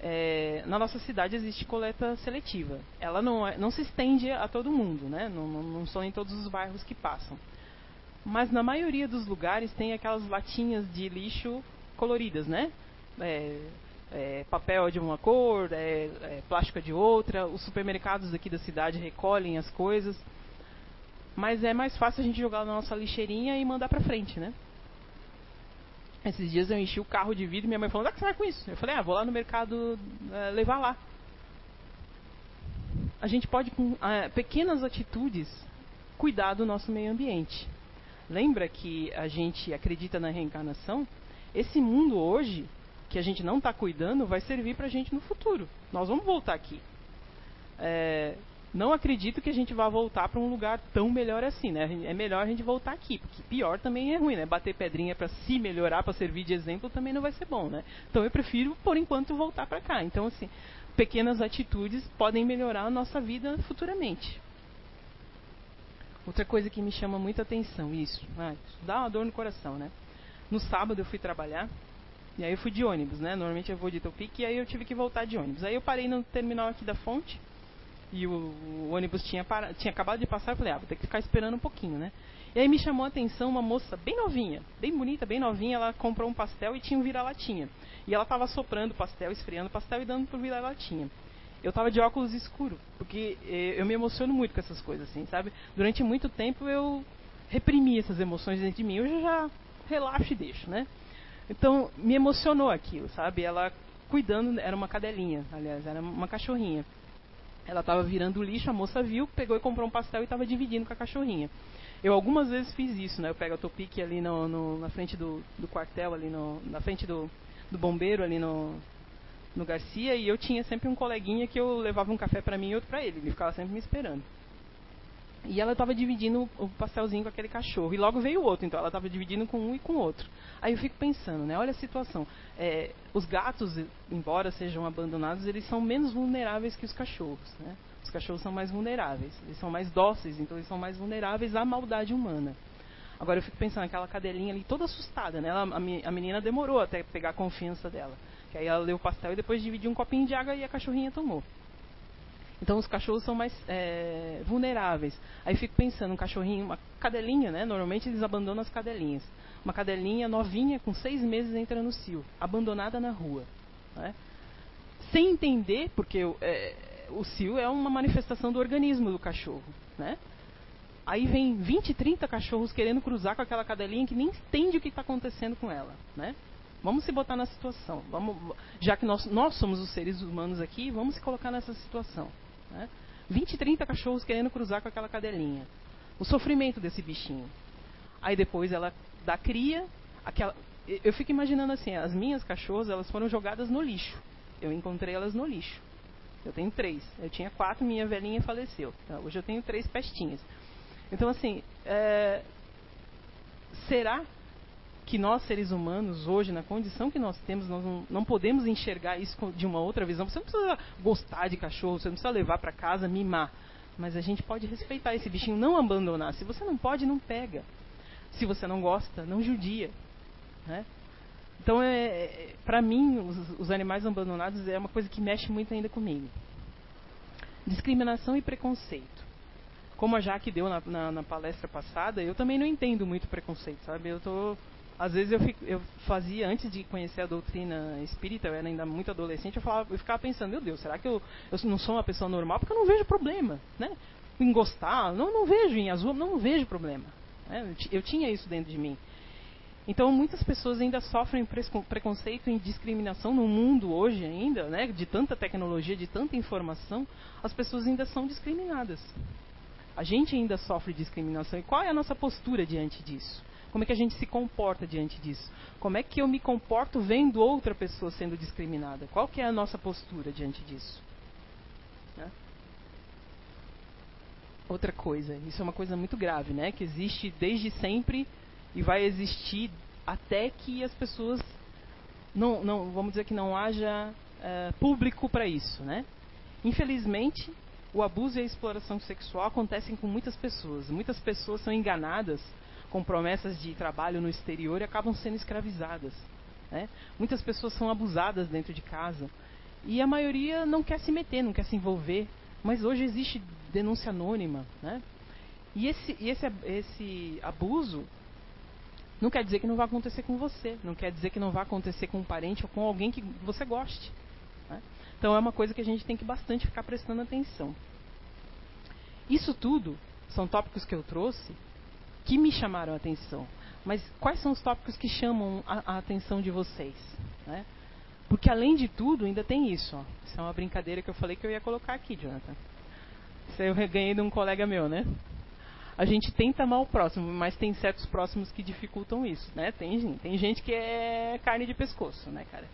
[SPEAKER 2] é, na nossa cidade existe coleta seletiva. Ela não, é, não se estende a todo mundo, né? não, não, não são em todos os bairros que passam. Mas na maioria dos lugares tem aquelas latinhas de lixo coloridas, né? É, é, papel de uma cor, é, é, plástico de outra. Os supermercados aqui da cidade recolhem as coisas. Mas é mais fácil a gente jogar na nossa lixeirinha e mandar para frente, né? Esses dias eu enchi o carro de vidro e minha mãe falou: onde é que você vai com isso? Eu falei: ah, vou lá no mercado é, levar lá. A gente pode, com é, pequenas atitudes, cuidar do nosso meio ambiente. Lembra que a gente acredita na reencarnação? Esse mundo hoje, que a gente não está cuidando, vai servir para a gente no futuro. Nós vamos voltar aqui. É, não acredito que a gente vá voltar para um lugar tão melhor assim, né? É melhor a gente voltar aqui, porque pior também é ruim, né? Bater pedrinha para se melhorar, para servir de exemplo, também não vai ser bom, né? Então eu prefiro, por enquanto, voltar para cá. Então, assim, pequenas atitudes podem melhorar a nossa vida futuramente. Outra coisa que me chama muita atenção, isso, ah, isso dá uma dor no coração, né? No sábado eu fui trabalhar, e aí eu fui de ônibus, né? Normalmente eu vou de Topic, e aí eu tive que voltar de ônibus. Aí eu parei no terminal aqui da fonte, e o, o ônibus tinha, para, tinha acabado de passar, eu falei, ah, vou ter que ficar esperando um pouquinho, né? E aí me chamou a atenção uma moça bem novinha, bem bonita, bem novinha, ela comprou um pastel e tinha um vira-latinha. E ela estava soprando o pastel, esfriando o pastel e dando pro vira-latinha. Eu estava de óculos escuro, porque eh, eu me emociono muito com essas coisas, assim, sabe? Durante muito tempo eu reprimi essas emoções dentro de mim, hoje eu já relaxo e deixo, né? Então, me emocionou aquilo, sabe? Ela cuidando, era uma cadelinha, aliás, era uma cachorrinha. Ela estava virando lixo, a moça viu, pegou e comprou um pastel e estava dividindo com a cachorrinha. Eu algumas vezes fiz isso, né? Eu pego a topique ali no, no, na frente do, do quartel, ali no, na frente do, do bombeiro, ali no, no Garcia, e eu tinha sempre um coleguinha que eu levava um café para mim e outro para ele. Ele ficava sempre me esperando. E ela estava dividindo o pastelzinho com aquele cachorro. E logo veio o outro, então ela estava dividindo com um e com o outro. Aí eu fico pensando, né? Olha a situação. É, os gatos, embora sejam abandonados, eles são menos vulneráveis que os cachorros, né? Os cachorros são mais vulneráveis, eles são mais dóceis, então eles são mais vulneráveis à maldade humana. Agora eu fico pensando, aquela cadelinha ali toda assustada, né? Ela, a, menina demorou até pegar a confiança dela. Que aí ela leu o pastel e depois dividiu um copinho de água e a cachorrinha tomou. Então os cachorros são mais é, vulneráveis. Aí fico pensando, um cachorrinho, uma cadelinha, né? Normalmente eles abandonam as cadelinhas. Uma cadelinha novinha, com seis meses, entra no cio, abandonada na rua. Né? Sem entender, porque é, o cio é uma manifestação do organismo do cachorro, né? Aí vem 20, 30 cachorros querendo cruzar com aquela cadelinha que nem entende o que está acontecendo com ela, né? Vamos se botar na situação. Vamos, já que nós, nós somos os seres humanos aqui, vamos se colocar nessa situação. Né? 20, 30 cachorros querendo cruzar com aquela cadelinha. O sofrimento desse bichinho. Aí depois ela dá cria. Aquela, eu fico imaginando assim, as minhas cachorras elas foram jogadas no lixo. Eu encontrei elas no lixo. Eu tenho três. Eu tinha quatro, minha velhinha faleceu. Então, hoje eu tenho três pestinhas. Então, assim, é... será que nós, seres humanos, hoje, na condição que nós temos, nós não, não, podemos enxergar isso de uma outra visão? Você não precisa gostar de cachorro, você não precisa levar para casa, mimar. Mas a gente pode respeitar esse bichinho, não abandonar. Se você não pode, não pega. Se você não gosta, não judia. Né? Então, é, é para mim, os, os, animais abandonados é uma coisa que mexe muito ainda comigo. Discriminação e preconceito. Como a Jaque deu na, na, na, palestra passada, eu também não entendo muito preconceito, sabe? Eu tô, às vezes eu, fico, eu fazia antes de conhecer a doutrina espírita, eu era ainda muito adolescente, eu, falava, eu ficava pensando, meu Deus, será que eu, eu não sou uma pessoa normal? Porque eu não vejo problema, né? Em gostar, não, não vejo em azul, não vejo problema. Né? Eu, tinha isso dentro de mim. Então, muitas pessoas ainda sofrem preconceito e discriminação no mundo hoje ainda, né, de tanta tecnologia, de tanta informação, as pessoas ainda são discriminadas. A gente ainda sofre discriminação. E qual é a nossa postura diante disso? Como é que a gente se comporta diante disso? Como é que eu me comporto vendo outra pessoa sendo discriminada? Qual que é a nossa postura diante disso? Né? Outra coisa, isso é uma coisa muito grave, né? Que existe desde sempre e vai existir até que as pessoas não, não vamos dizer que não haja uh, público para isso, né? Infelizmente, o abuso e a exploração sexual acontecem com muitas pessoas. Muitas pessoas são enganadas com promessas de trabalho no exterior e acabam sendo escravizadas. Né? Muitas pessoas são abusadas dentro de casa e a maioria não quer se meter, não quer se envolver. Mas hoje existe denúncia anônima, né? E esse, esse, esse abuso não quer dizer que não vai acontecer com você, não quer dizer que não vai acontecer com um parente ou com alguém que você goste. Né? Então é uma coisa que a gente tem que bastante ficar prestando atenção. Isso tudo são tópicos que eu trouxe que me chamaram a atenção. Mas quais são os tópicos que chamam a, a atenção de vocês? Né? Porque além de tudo, ainda tem isso. Ó. Isso é uma brincadeira que eu falei que eu ia colocar aqui, Jonathan. Isso eu ganhei de um colega meu, né? a gente tenta amar o próximo, mas tem certos próximos que dificultam isso, né? Tem, tem gente que é carne de pescoço, né, cara?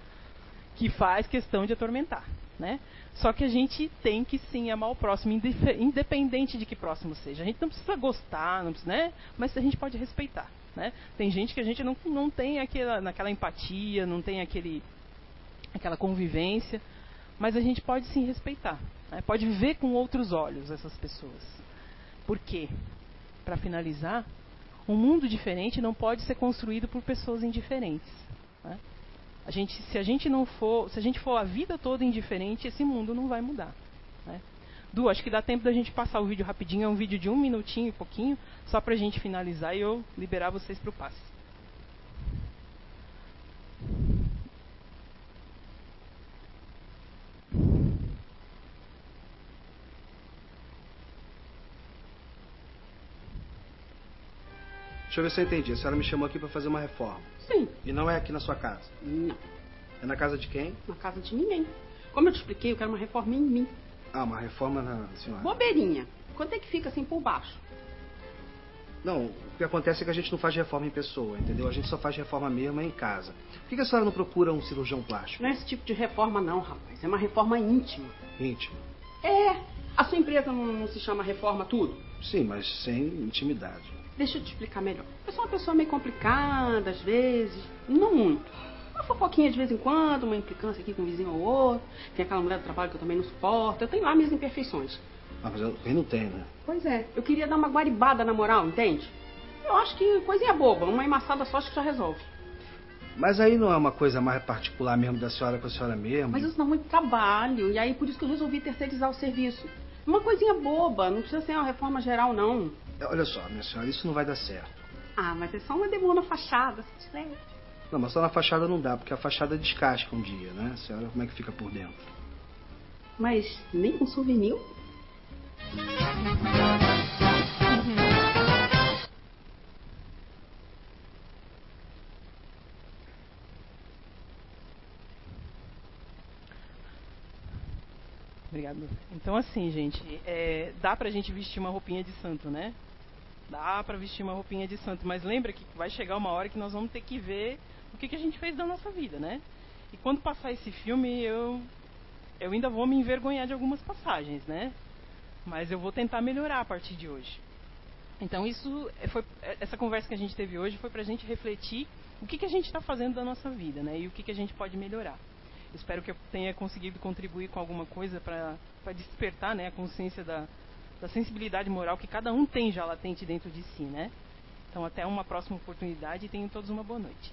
[SPEAKER 2] Que faz questão de atormentar, né? Só que a gente tem que sim amar o próximo, independente de que próximo seja. A gente não precisa gostar, não precisa, né? Mas a gente pode respeitar, né? Tem gente que a gente não, não tem aquela, naquela empatia, não tem aquele, aquela convivência, mas a gente pode sim respeitar, né? pode ver com outros olhos essas pessoas. Por quê? para finalizar, um mundo diferente não pode ser construído por pessoas indiferentes. Né? A gente, se a gente não for, se a gente for a vida toda indiferente, esse mundo não vai mudar. Né? Du, acho que dá tempo da gente passar o vídeo rapidinho, é um vídeo de um minutinho e pouquinho, só para a gente finalizar e eu liberar vocês para o passe.
[SPEAKER 3] Deixa eu ver se eu entendi. A senhora me chamou aqui para fazer uma reforma.
[SPEAKER 4] Sim.
[SPEAKER 3] E não é aqui na sua casa?
[SPEAKER 4] Não.
[SPEAKER 3] É na casa de quem?
[SPEAKER 4] Na casa de ninguém. Como eu te expliquei, eu quero uma reforma em mim.
[SPEAKER 3] Ah, uma reforma na senhora.
[SPEAKER 4] Bobeirinha. Quanto é que fica assim por baixo?
[SPEAKER 3] Não, o que acontece é que a gente não faz reforma em pessoa, entendeu? A gente só faz reforma mesmo em casa. Por que a senhora não procura um cirurgião plástico?
[SPEAKER 4] Não é esse tipo de reforma, não, rapaz. É uma reforma íntima.
[SPEAKER 3] Íntimo.
[SPEAKER 4] É. A sua empresa não, não se chama Reforma Tudo?
[SPEAKER 3] Sim, mas sem intimidade.
[SPEAKER 4] Deixa eu te explicar melhor. Eu sou uma pessoa meio complicada, às vezes. Não muito. Uma fofoquinha de vez em quando, uma implicância aqui com um vizinho ou outro. Tem aquela mulher do trabalho que eu também não suporto. Eu tenho lá minhas imperfeições.
[SPEAKER 3] Ah, mas eu, quem não tem, né?
[SPEAKER 4] Pois é. Eu queria dar uma guaribada na moral, entende? Eu acho que coisinha boba. Uma emassada só acho que já resolve.
[SPEAKER 3] Mas aí não é uma coisa mais particular mesmo da senhora com a senhora mesmo?
[SPEAKER 4] Mas isso dá muito trabalho. E aí por isso que eu resolvi terceirizar o serviço. Uma coisinha boba. Não precisa ser uma reforma geral, não.
[SPEAKER 3] Olha só, minha senhora, isso não vai dar certo.
[SPEAKER 4] Ah, mas é só uma demora na fachada, se tiver.
[SPEAKER 3] Não, mas só na fachada não dá, porque a fachada descasca um dia, né? A senhora, como é que fica por dentro?
[SPEAKER 4] Mas nem com souvenir?
[SPEAKER 2] Obrigado. Então, assim, gente, é, dá pra gente vestir uma roupinha de santo, né? Dá pra vestir uma roupinha de santo, mas lembra que vai chegar uma hora que nós vamos ter que ver o que, que a gente fez da nossa vida, né? E quando passar esse filme, eu, eu ainda vou me envergonhar de algumas passagens, né? Mas eu vou tentar melhorar a partir de hoje. Então, isso é, foi, essa conversa que a gente teve hoje foi pra gente refletir o que, que a gente está fazendo da nossa vida, né? E o que, que a gente pode melhorar. Espero que eu tenha conseguido contribuir com alguma coisa para despertar né, a consciência da, da sensibilidade moral que cada um tem já latente dentro de si, né? Então, até uma próxima oportunidade e tenham todos uma boa noite.